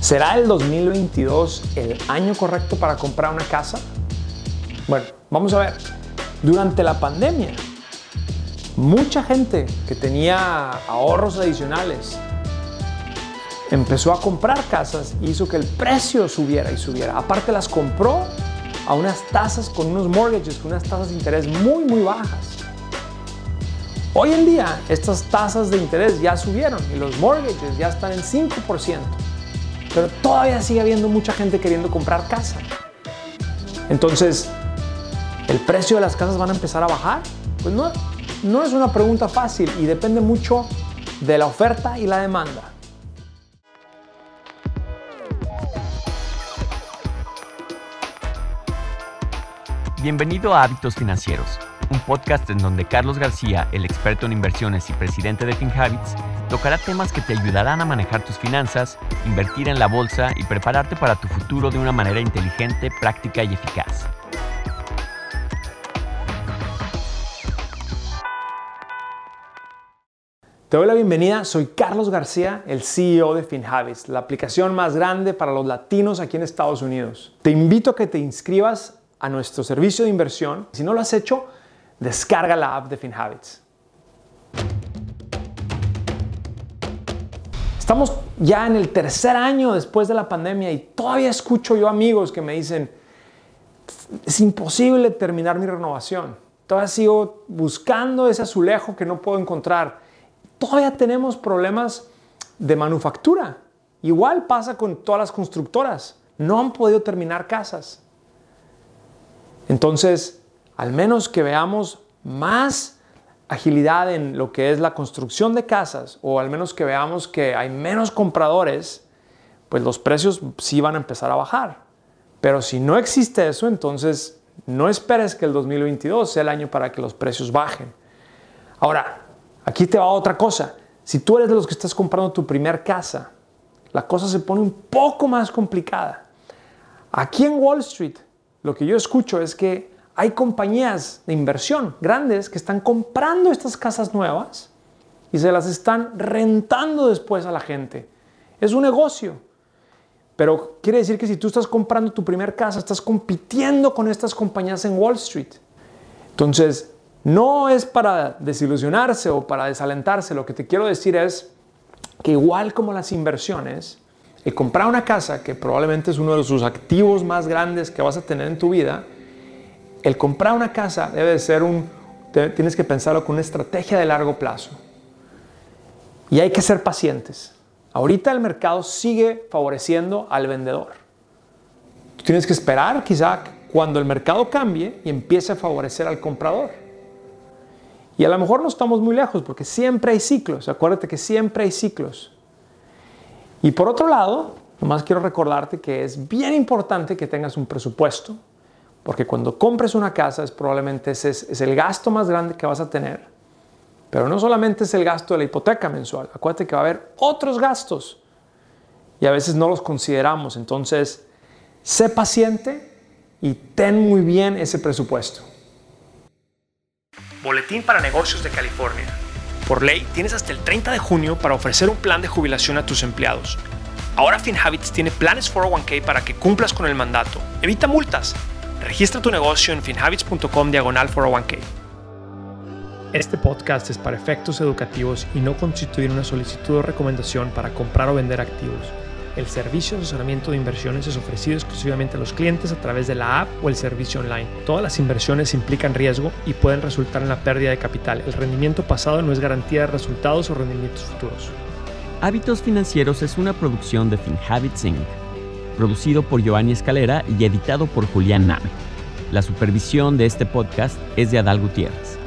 ¿Será el 2022 el año correcto para comprar una casa? Bueno, vamos a ver. Durante la pandemia, mucha gente que tenía ahorros adicionales empezó a comprar casas y hizo que el precio subiera y subiera. Aparte las compró a unas tasas con unos mortgages, con unas tasas de interés muy, muy bajas. Hoy en día estas tasas de interés ya subieron y los mortgages ya están en 5% pero todavía sigue habiendo mucha gente queriendo comprar casa. Entonces, ¿el precio de las casas van a empezar a bajar? Pues no, no es una pregunta fácil y depende mucho de la oferta y la demanda. Bienvenido a Hábitos Financieros, un podcast en donde Carlos García, el experto en inversiones y presidente de FinHabits, tocará temas que te ayudarán a manejar tus finanzas, invertir en la bolsa y prepararte para tu futuro de una manera inteligente, práctica y eficaz. Te doy la bienvenida, soy Carlos García, el CEO de FinHabits, la aplicación más grande para los latinos aquí en Estados Unidos. Te invito a que te inscribas a nuestro servicio de inversión. Si no lo has hecho, descarga la app de FinHabits. Estamos ya en el tercer año después de la pandemia y todavía escucho yo amigos que me dicen, es imposible terminar mi renovación. Todavía sigo buscando ese azulejo que no puedo encontrar. Todavía tenemos problemas de manufactura. Igual pasa con todas las constructoras. No han podido terminar casas. Entonces, al menos que veamos más agilidad en lo que es la construcción de casas, o al menos que veamos que hay menos compradores, pues los precios sí van a empezar a bajar. Pero si no existe eso, entonces no esperes que el 2022 sea el año para que los precios bajen. Ahora, aquí te va otra cosa. Si tú eres de los que estás comprando tu primer casa, la cosa se pone un poco más complicada. Aquí en Wall Street, lo que yo escucho es que hay compañías de inversión grandes que están comprando estas casas nuevas y se las están rentando después a la gente. Es un negocio. Pero quiere decir que si tú estás comprando tu primer casa, estás compitiendo con estas compañías en Wall Street. Entonces, no es para desilusionarse o para desalentarse. Lo que te quiero decir es que igual como las inversiones, el comprar una casa, que probablemente es uno de sus activos más grandes que vas a tener en tu vida, el comprar una casa debe ser un, tienes que pensarlo con una estrategia de largo plazo. Y hay que ser pacientes. Ahorita el mercado sigue favoreciendo al vendedor. Tú tienes que esperar quizá cuando el mercado cambie y empiece a favorecer al comprador. Y a lo mejor no estamos muy lejos porque siempre hay ciclos. Acuérdate que siempre hay ciclos. Y por otro lado, nomás quiero recordarte que es bien importante que tengas un presupuesto porque cuando compres una casa es probablemente ese es, el gasto más grande que vas a tener. Pero no solamente es el gasto de la hipoteca mensual. Acuérdate que va a haber otros gastos. Y a veces no los consideramos. Entonces, sé paciente y ten muy bien ese presupuesto. Boletín para negocios de California. Por ley, tienes hasta el 30 de junio para ofrecer un plan de jubilación a tus empleados. Ahora FinHabits tiene planes 401k para que cumplas con el mandato. Evita multas Registra tu negocio en finhabits.com diagonal 401k. Este podcast es para efectos educativos y no constituye una solicitud o recomendación para comprar o vender activos. El servicio de asesoramiento de inversiones es ofrecido exclusivamente a los clientes a través de la app o el servicio online. Todas las inversiones implican riesgo y pueden resultar en la pérdida de capital. El rendimiento pasado no es garantía de resultados o rendimientos futuros. Hábitos Financieros es una producción de FinHabits Inc producido por Giovanni Escalera y editado por Julián Name. La supervisión de este podcast es de Adal Gutiérrez.